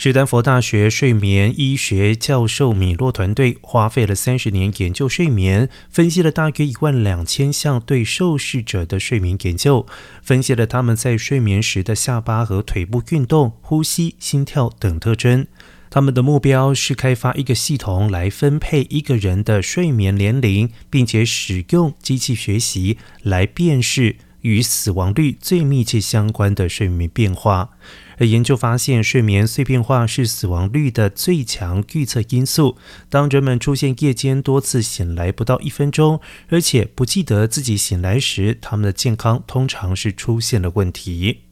史丹佛大学睡眠医学教授米洛团队花费了三十年研究睡眠，分析了大约一万两千项对受试者的睡眠研究，分析了他们在睡眠时的下巴和腿部运动、呼吸、心跳等特征。他们的目标是开发一个系统来分配一个人的睡眠年龄，并且使用机器学习来辨识与死亡率最密切相关的睡眠变化。而研究发现，睡眠碎片化是死亡率的最强预测因素。当人们出现夜间多次醒来不到一分钟，而且不记得自己醒来时，他们的健康通常是出现了问题。